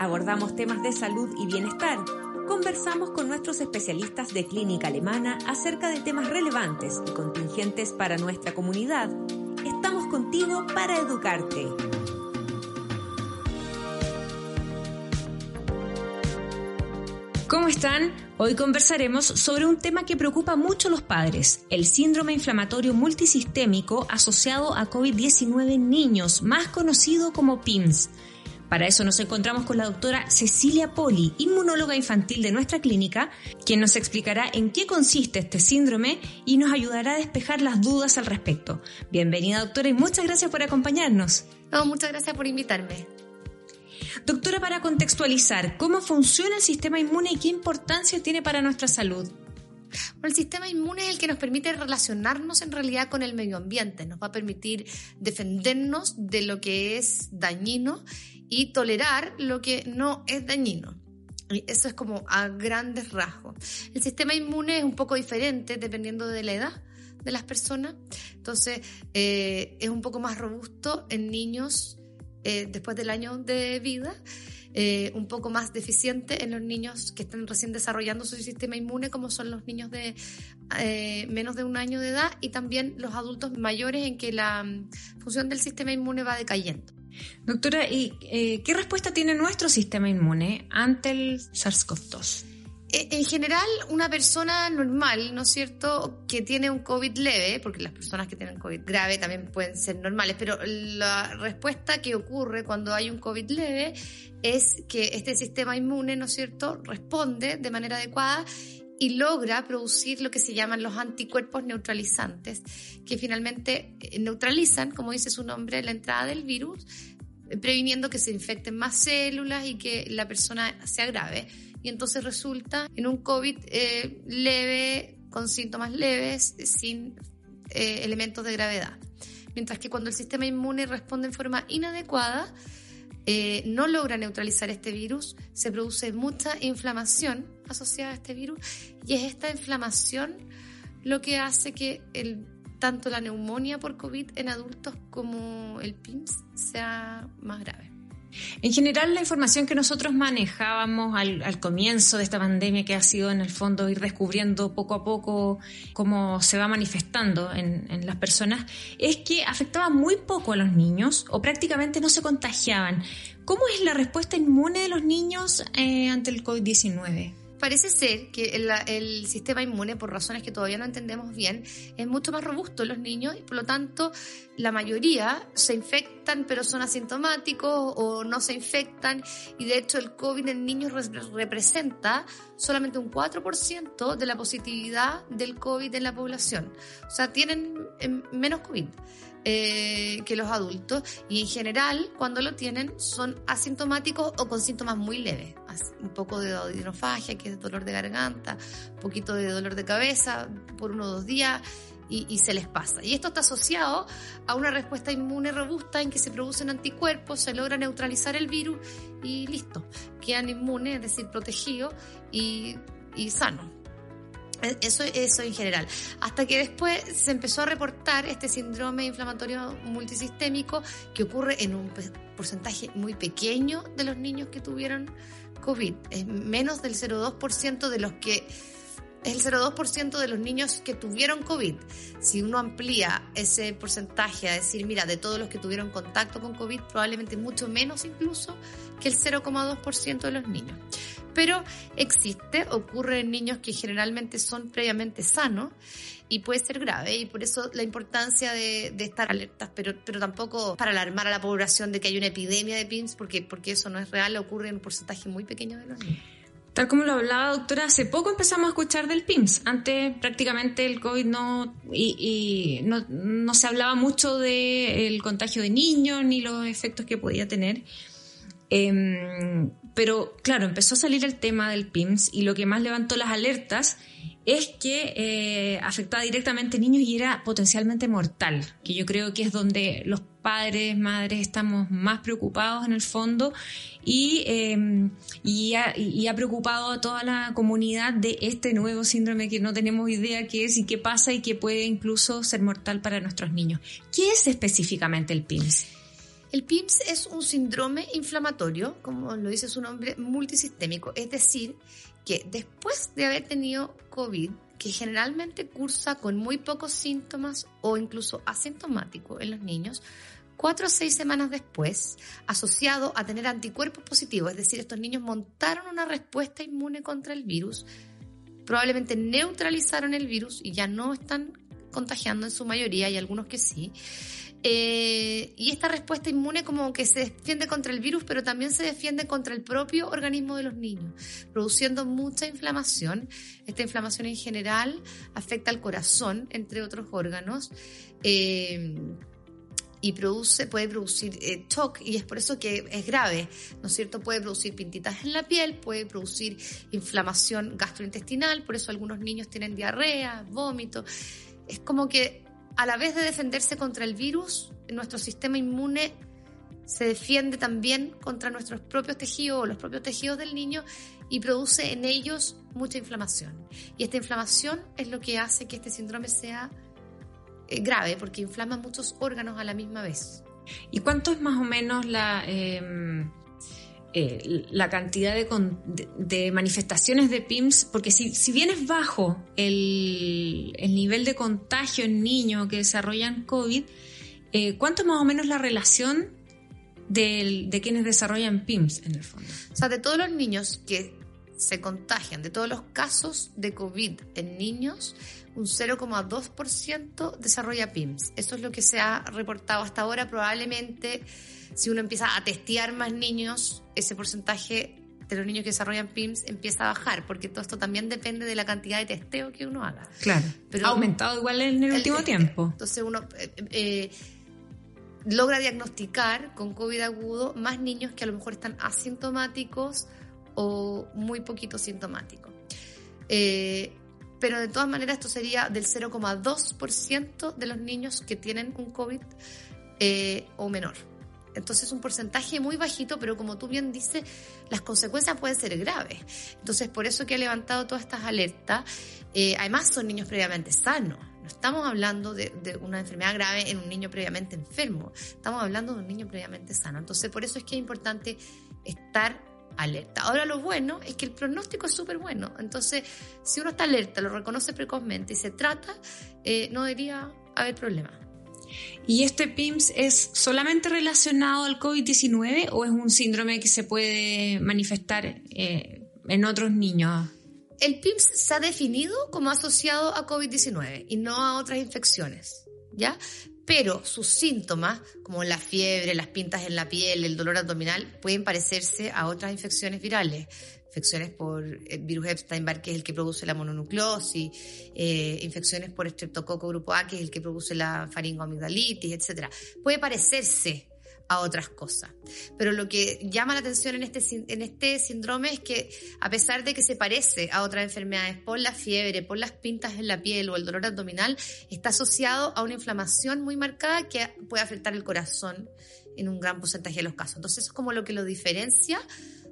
abordamos temas de salud y bienestar. Conversamos con nuestros especialistas de clínica alemana acerca de temas relevantes y contingentes para nuestra comunidad. Estamos contigo para educarte. ¿Cómo están? Hoy conversaremos sobre un tema que preocupa mucho a los padres, el síndrome inflamatorio multisistémico asociado a COVID-19 en niños, más conocido como PIMS. Para eso nos encontramos con la doctora Cecilia Poli, inmunóloga infantil de nuestra clínica, quien nos explicará en qué consiste este síndrome y nos ayudará a despejar las dudas al respecto. Bienvenida doctora y muchas gracias por acompañarnos. No, muchas gracias por invitarme. Doctora, para contextualizar, ¿cómo funciona el sistema inmune y qué importancia tiene para nuestra salud? el sistema inmune es el que nos permite relacionarnos en realidad con el medio ambiente, nos va a permitir defendernos de lo que es dañino y tolerar lo que no es dañino. eso es como a grandes rasgos. El sistema inmune es un poco diferente dependiendo de la edad de las personas. Entonces, eh, es un poco más robusto en niños eh, después del año de vida, eh, un poco más deficiente en los niños que están recién desarrollando su sistema inmune, como son los niños de menos de un año de edad y también los adultos mayores en que la mm, función del sistema inmune va decayendo. Doctora, ¿y qué respuesta tiene nuestro sistema inmune ante el SARS-CoV-2? Eh, en general, una persona normal, ¿no es cierto?, que tiene un COVID leve, porque las personas que tienen COVID grave también pueden ser normales, pero la respuesta que ocurre cuando hay un COVID leve es que este sistema inmune, ¿no es cierto?, responde de manera adecuada y logra producir lo que se llaman los anticuerpos neutralizantes, que finalmente eh, neutralizan, como dice su nombre, la entrada del virus, eh, previniendo que se infecten más células y que la persona sea grave y entonces resulta en un COVID eh, leve, con síntomas leves, sin elementos de gravedad. Mientras que cuando el sistema inmune responde en forma inadecuada, eh, no logra neutralizar este virus, se produce mucha inflamación asociada a este virus y es esta inflamación lo que hace que tanto la neumonía por COVID en adultos como el PIMS sea más grave. En general, la información que nosotros manejábamos al, comienzo de esta pandemia, que ha sido en el fondo ir descubriendo poco a poco cómo se va manifestando en, las personas, es que afectaba muy poco a los niños o prácticamente no se contagiaban. ¿Cómo es la respuesta inmune de los niños eh, ante el COVID-19? Parece ser que el, sistema inmune, por razones que todavía no entendemos bien, es mucho más robusto en los niños y por lo tanto la mayoría se infectan pero son asintomáticos o no se infectan y de hecho el COVID en niños representa solamente un 4% de la positividad del COVID en la población. O sea, tienen em, menos COVID. Eh, que los adultos y en general cuando lo tienen son asintomáticos o con síntomas muy leves, un poco de odinofagia, que es dolor de garganta, un poquito de dolor de cabeza por uno o dos días y, se les pasa. Y esto está asociado a una respuesta inmune robusta en que se producen anticuerpos, se logra neutralizar el virus y listo, quedan inmunes, es decir, protegidos y, y sanos. Eso, eso en general. Hasta que después se empezó a reportar este síndrome inflamatorio multisistémico que ocurre en un porcentaje muy pequeño de los niños que tuvieron COVID. Es menos del 0,2% de los que es el 0,2% de los niños que tuvieron COVID. Si uno amplía ese porcentaje a decir, mira, de todos los que tuvieron contacto con COVID, probablemente mucho menos incluso que el 0,2% de los niños pero existe, ocurre en niños que generalmente son previamente sanos y puede ser grave y por eso la importancia de, estar alertas, pero, pero tampoco para alarmar a la población de que hay una epidemia de PIMS, porque, porque eso no es real, ocurre en un porcentaje muy pequeño de los niños. Tal como lo hablaba doctora, hace poco empezamos a escuchar del PIMS. Antes prácticamente el COVID no, y, no, se hablaba mucho del contagio de niños ni los efectos que podía tener. Em, pero claro, empezó a salir el tema del PIMS y lo que más levantó las alertas es que eh, afectaba directamente a niños y era potencialmente mortal, que yo creo que es donde los padres, madres estamos más preocupados en el fondo y, em, y, ha, preocupado a toda la comunidad de este nuevo síndrome que no tenemos idea qué es y qué pasa y que puede incluso ser mortal para nuestros niños. ¿Qué es específicamente el PIMS? El PIMS es un síndrome inflamatorio, como lo dice su nombre, multisistémico, es decir, que después de haber tenido COVID, que generalmente cursa con muy pocos síntomas o incluso asintomático en los niños, cuatro o seis semanas después, asociado a tener anticuerpos positivos, es decir, estos niños montaron una respuesta inmune contra el virus, probablemente neutralizaron el virus y ya no están contagiando en su mayoría, hay algunos que sí, eh, y esta respuesta inmune como que se defiende contra el virus, pero también se defiende contra el propio organismo de los niños, produciendo mucha inflamación. Esta inflamación en general afecta al corazón, entre otros órganos. Eh, y produce, puede producir eh, shock y es por eso que es grave, ¿no es cierto? Puede producir pintitas en la piel, puede producir inflamación gastrointestinal, por eso algunos niños tienen diarrea, vómito. Es como que a la vez de defenderse contra el virus, nuestro sistema inmune se defiende también contra nuestros propios tejidos o los propios tejidos del niño y produce en ellos mucha inflamación. Y esta inflamación es lo que hace que este síndrome sea eh, grave porque inflama muchos órganos a la misma vez. ¿Y cuánto es más o menos la, em, eh, la cantidad de, manifestaciones de PIMS, porque si, si bien es bajo el, nivel de contagio en niños que desarrollan COVID, eh, ¿cuánto más o menos la relación de quienes desarrollan PIMS en el fondo? O sea, de todos los niños que se contagian, de todos los casos de COVID en niños, un 0,2% desarrolla PIMS. Eso es lo que se ha reportado hasta ahora. Probablemente si uno empieza a testear más niños, ese porcentaje de los niños que desarrollan PIMS empieza a bajar, porque todo esto también depende de la cantidad de testeo que uno haga. Claro. Pero ha aumentado igual en el, último tiempo. Entonces uno eh, eh, logra diagnosticar con COVID agudo más niños que a lo mejor están asintomáticos o muy poquito sintomáticos. Eh, pero de todas maneras esto sería del 0,2% de los niños que tienen un COVID o menor. Entonces es un porcentaje muy bajito, pero como tú bien dices, las consecuencias pueden ser graves. Entonces por eso que ha levantado todas estas alertas. Eh, además son niños previamente sanos. No estamos hablando de, una enfermedad grave en un niño previamente enfermo. Estamos hablando de un niño previamente sano. Entonces por eso es que es importante estar alerta. Ahora lo bueno es que el pronóstico es súper bueno. Entonces si uno está alerta, lo reconoce precozmente y se trata, eh, no debería haber problema. ¿Y este PIMS es solamente relacionado al COVID-19 o es un síndrome que se puede manifestar eh, en otros niños? El PIMS se ha definido como asociado a COVID-19 y no a otras infecciones, ¿ya? Pero sus síntomas, como la fiebre, las pintas en la piel, el dolor abdominal, pueden parecerse a otras infecciones virales infecciones por el eh, virus Epstein-Barr, que es el que produce la mononucleosis, eh, infecciones por estreptococo grupo A, que es el que produce la faringoamigdalitis, etc. Puede parecerse a otras cosas. Pero lo que llama la atención en este, en este síndrome es que a pesar de que se parece a otras enfermedades por la fiebre, por las pintas en la piel o el dolor abdominal, está asociado a una inflamación muy marcada que puede afectar el corazón en un gran porcentaje de los casos. Entonces eso es como lo que lo diferencia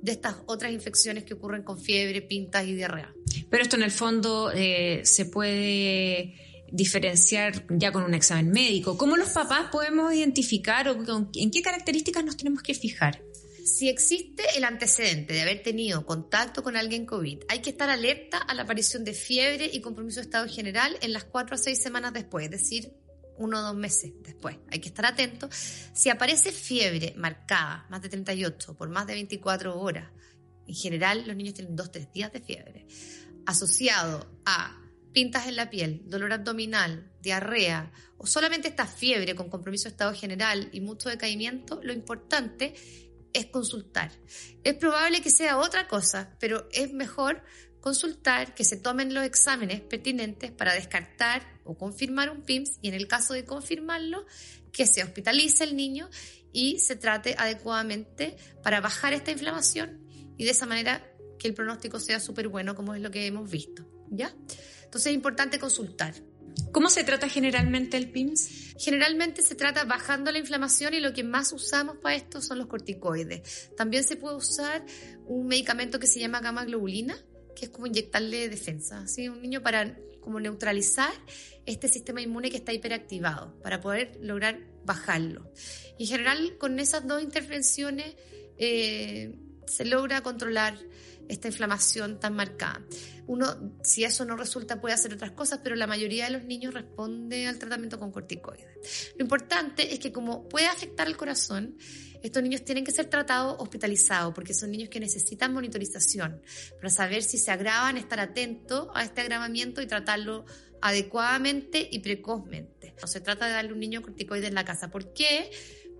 de estas otras infecciones que ocurren con fiebre, pintas y diarrea. Pero esto en el fondo eh, se puede diferenciar ya con un examen médico. ¿Cómo los papás podemos identificar o en qué características nos tenemos que fijar? Si existe el antecedente de haber tenido contacto con alguien COVID, hay que estar alerta a la aparición de fiebre y compromiso de estado general en las cuatro a seis semanas después, es decir, uno o dos meses después. Hay que estar atento. Si aparece fiebre marcada, más de 38, por más de 24 horas, en general los niños tienen dos, tres días de fiebre, asociado a pintas en la piel, dolor abdominal, diarrea o solamente esta fiebre con compromiso de estado general y mucho decaimiento, lo importante es consultar. Es probable que sea otra cosa, pero es mejor consultar, que se tomen los exámenes pertinentes para descartar o confirmar un PIMS y en el caso de confirmarlo, que se hospitalice el niño y se trate adecuadamente para bajar esta inflamación y de esa manera que el pronóstico sea súper bueno como es lo que hemos visto. ¿Ya? Entonces es importante consultar. ¿Cómo se trata generalmente el PIMS? Generalmente se trata bajando la inflamación y lo que más usamos para esto son los corticoides. También se puede usar un medicamento que se llama gamma globulina, que es como inyectarle defensa, ¿sí? un niño para como neutralizar este sistema inmune que está hiperactivado, para poder lograr bajarlo. Y en general, con esas dos intervenciones eh, se logra controlar esta inflamación tan marcada. Uno, si eso no resulta, puede hacer otras cosas, pero la mayoría de los niños responde al tratamiento con corticoides. Lo importante es que como puede afectar el corazón, estos niños tienen que ser tratados hospitalizados, porque son niños que necesitan monitorización para saber si se agravan, estar atentos a este agravamiento y tratarlo adecuadamente y precozmente. No se trata de darle un niño corticoides en la casa. ¿Por qué?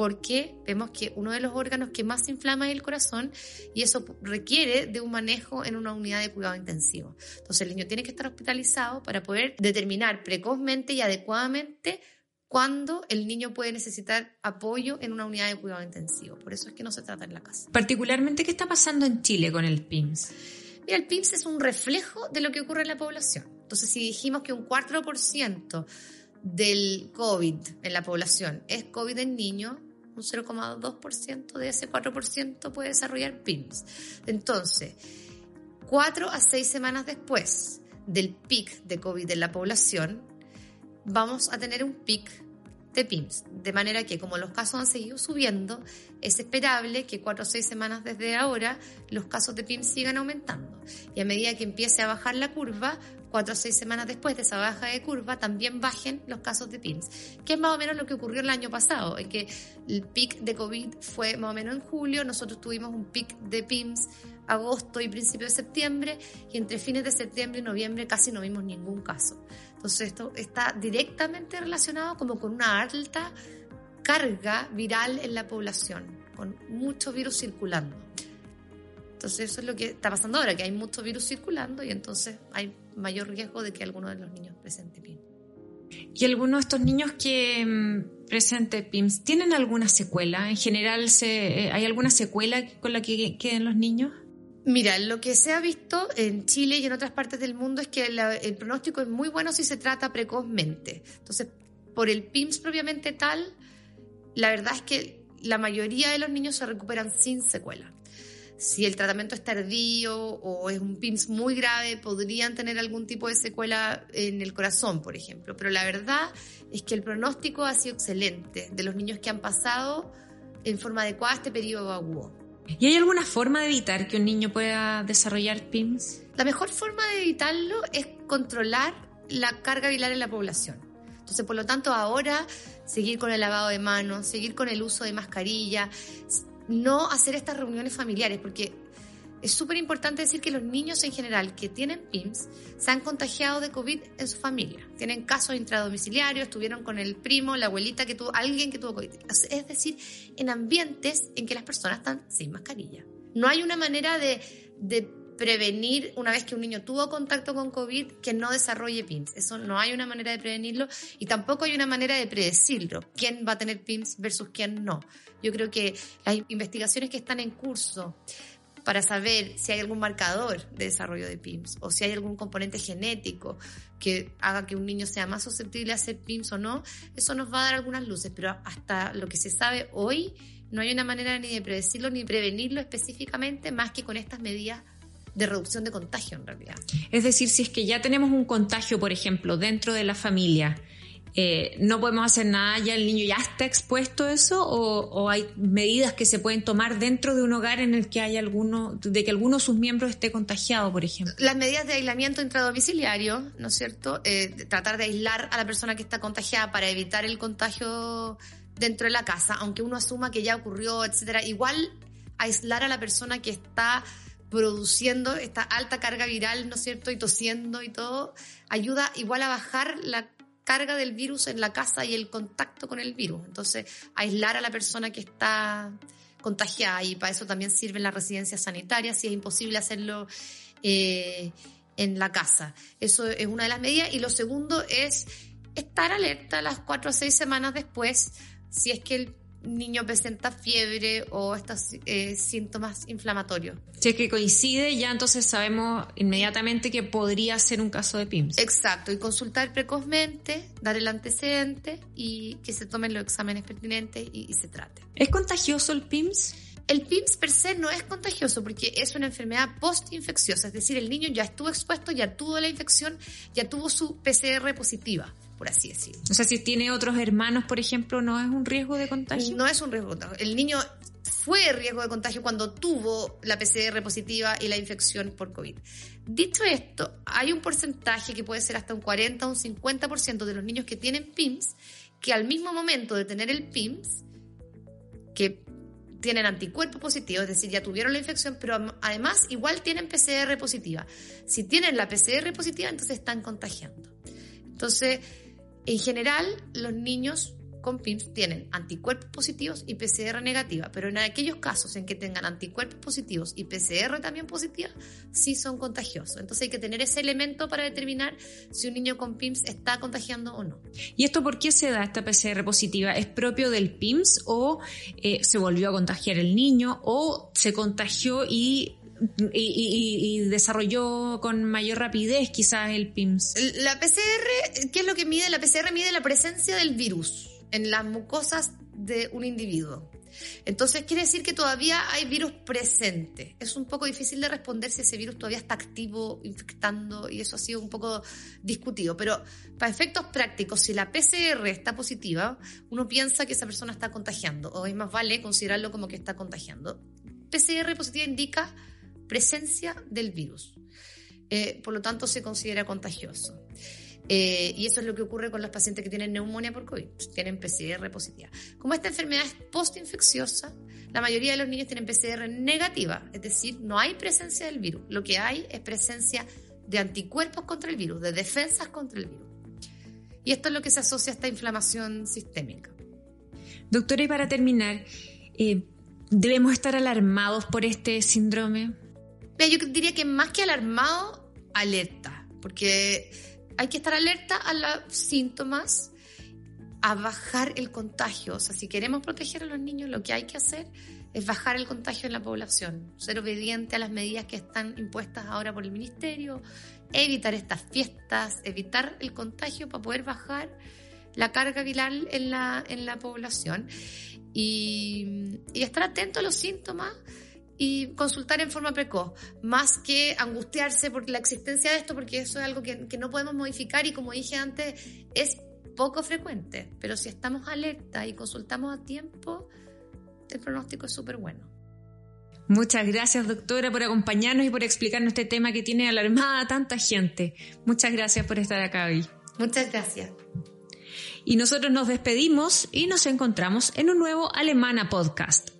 Porque vemos que uno de los órganos que más se inflama es el corazón y eso requiere de un manejo en una unidad de cuidado intensivo. Entonces el niño tiene que estar hospitalizado para poder determinar precozmente y adecuadamente cuándo el niño puede necesitar apoyo en una unidad de cuidado intensivo. Por eso es que no se trata en la casa. Particularmente, ¿qué está pasando en Chile con el PIMS? Mira, el PIMS es un reflejo de lo que ocurre en la población. Entonces, si dijimos que un 4% del COVID en la población es COVID en niños, un 0,2% de ese 4% puede desarrollar PIMS. Entonces, cuatro a seis semanas después del pic de COVID en la población, vamos a tener un pic de PIMS. De manera que como los casos han seguido subiendo, es esperable que cuatro o seis semanas desde ahora los casos de PIMS sigan aumentando. Y a medida que empiece a bajar la curva, cuatro o seis semanas después de esa baja de curva, también bajen los casos de PIMS, que es más o menos lo que ocurrió el año pasado, en que el pic de COVID fue más o menos en julio, nosotros tuvimos un pic de PIMS agosto y principio de septiembre, y entre fines de septiembre y noviembre casi no vimos ningún caso. Entonces esto está directamente relacionado como con una alta carga viral en la población, con mucho virus circulando. Entonces eso es lo que está pasando ahora, que hay mucho virus circulando y entonces hay mayor riesgo de que alguno de los niños presente PIMS. ¿Y algunos de estos niños que mm, presenten PIMS tienen alguna secuela? ¿En general se, eh, hay alguna secuela con la que queden los niños? Mira, lo que se ha visto en Chile y en otras partes del mundo es que el pronóstico es muy bueno si se trata precozmente. Entonces, por el PIMS propiamente tal, la verdad es que la mayoría de los niños se recuperan sin secuela si el tratamiento es tardío o es un PIMS muy grave, podrían tener algún tipo de secuela en el corazón, por ejemplo. Pero la verdad es que el pronóstico ha sido excelente de los niños que han pasado en forma adecuada este periodo agudo. ¿Y hay alguna forma de evitar que un niño pueda desarrollar PIMS? La mejor forma de evitarlo es controlar la carga viral en la población. Entonces, por lo tanto, ahora seguir con el lavado de manos, seguir con el uso de mascarilla, no hacer estas reuniones familiares, porque es súper importante decir que los niños en general que tienen PIMS se han contagiado de COVID en su familia. Tienen casos intradomiciliarios, estuvieron con el primo, la abuelita que tuvo, alguien que tuvo COVID. Es decir, en ambientes en que las personas están sin mascarilla. No hay una manera de, de prevenir una vez que un niño tuvo contacto con COVID que no desarrolle PIMS. Eso no hay una manera de prevenirlo y tampoco hay una manera de predecirlo. ¿Quién va a tener PIMS versus quién no? Yo creo que las investigaciones que están en curso para saber si hay algún marcador de desarrollo de PIMS o si hay algún componente genético que haga que un niño sea más susceptible a hacer PIMS o no, eso nos va a dar algunas luces, pero hasta lo que se sabe hoy no hay una manera ni de predecirlo ni prevenirlo específicamente más que con estas medidas de reducción de contagio en realidad. Es decir, si es que ya tenemos un contagio, por ejemplo, dentro de la familia, eh, no podemos hacer nada, ya el niño ya está expuesto a eso o, hay medidas que se pueden tomar dentro de un hogar en el que hay alguno, de que alguno de sus miembros esté contagiado, por ejemplo. Las medidas de aislamiento intradomiciliario, ¿no es cierto? Eh, tratar de aislar a la persona que está contagiada para evitar el contagio dentro de la casa, aunque uno asuma que ya ocurrió, etcétera. Igual aislar a la persona que está produciendo esta alta carga viral, ¿no es cierto? Y tosiendo y todo, ayuda igual a bajar la carga del virus en la casa y el contacto con el virus. Entonces, aislar a la persona que está contagiada y para eso también sirven las residencias sanitarias si es imposible hacerlo eh, en la casa. Eso es una de las medidas. Y lo segundo es estar alerta las cuatro o seis semanas después si es que el niño presenta fiebre o estos eh, síntomas inflamatorios. Si es que coincide, ya entonces sabemos inmediatamente que podría ser un caso de PIMS. Exacto, y consultar precozmente, dar el antecedente y que se tomen los exámenes pertinentes y, se trate. ¿Es contagioso el PIMS? el PIMS per se no es contagioso porque es una enfermedad post-infecciosa, es decir, el niño ya estuvo expuesto, ya tuvo la infección, ya tuvo su PCR positiva, por así decirlo. O sea, si tiene otros hermanos, por ejemplo, ¿no es un riesgo de contagio? No es un riesgo de contagio. El niño fue riesgo de contagio cuando tuvo la PCR positiva y la infección por COVID. Dicho esto, hay un porcentaje que puede ser hasta un 40 o un 50% de los niños que tienen PIMS que al mismo momento de tener el PIMS, que tienen anticuerpos positivos, es decir, ya tuvieron la infección, pero además igual tienen PCR positiva. Si tienen la PCR positiva, entonces están contagiando. Entonces, en general, los niños con PIMS tienen anticuerpos positivos y PCR negativa, pero en aquellos casos en que tengan anticuerpos positivos y PCR también positiva, sí son contagiosos. Entonces hay que tener ese elemento para determinar si un niño con PIMS está contagiando o no. ¿Y esto por qué se da esta PCR positiva? ¿Es propio del PIMS o eh, se volvió a contagiar el niño o se contagió y y, desarrolló con mayor rapidez quizás el PIMS. La PCR, ¿qué es lo que mide? La PCR mide la presencia del virus en las mucosas de un individuo. Entonces quiere decir que todavía hay virus presente. Es un poco difícil de responder si ese virus todavía está activo, infectando, y eso ha sido un poco discutido. Pero para efectos prácticos, si la PCR está positiva, uno piensa que esa persona está contagiando, o es más vale considerarlo como que está contagiando. PCR positiva indica presencia del virus. Eh, por lo tanto, se considera contagioso. Eh, y eso es lo que ocurre con los pacientes que tienen neumonía por COVID, tienen PCR positiva. Como esta enfermedad es postinfecciosa, la mayoría de los niños tienen PCR negativa, es decir, no hay presencia del virus. Lo que hay es presencia de anticuerpos contra el virus, de defensas contra el virus. Y esto es lo que se asocia a esta inflamación sistémica. Doctora, y para terminar, eh, ¿debemos estar alarmados por este síndrome? Yo diría que más que alarmado, alerta, porque hay que estar alerta a los síntomas, a bajar el contagio. O sea, si queremos proteger a los niños, lo que hay que hacer es bajar el contagio en la población, ser obediente a las medidas que están impuestas ahora por el ministerio, evitar estas fiestas, evitar el contagio para poder bajar la carga viral en la, en la población y, y estar atento a los síntomas y consultar en forma precoz, más que angustiarse por la existencia de esto, porque eso es algo que, que no podemos modificar y como dije antes, es poco frecuente, pero si estamos alerta y consultamos a tiempo, el pronóstico es súper bueno. Muchas gracias, doctora, por acompañarnos y por explicarnos este tema que tiene alarmada a tanta gente. Muchas gracias por estar acá hoy. Muchas gracias. Y nosotros nos despedimos y nos encontramos en un nuevo Alemana Podcast.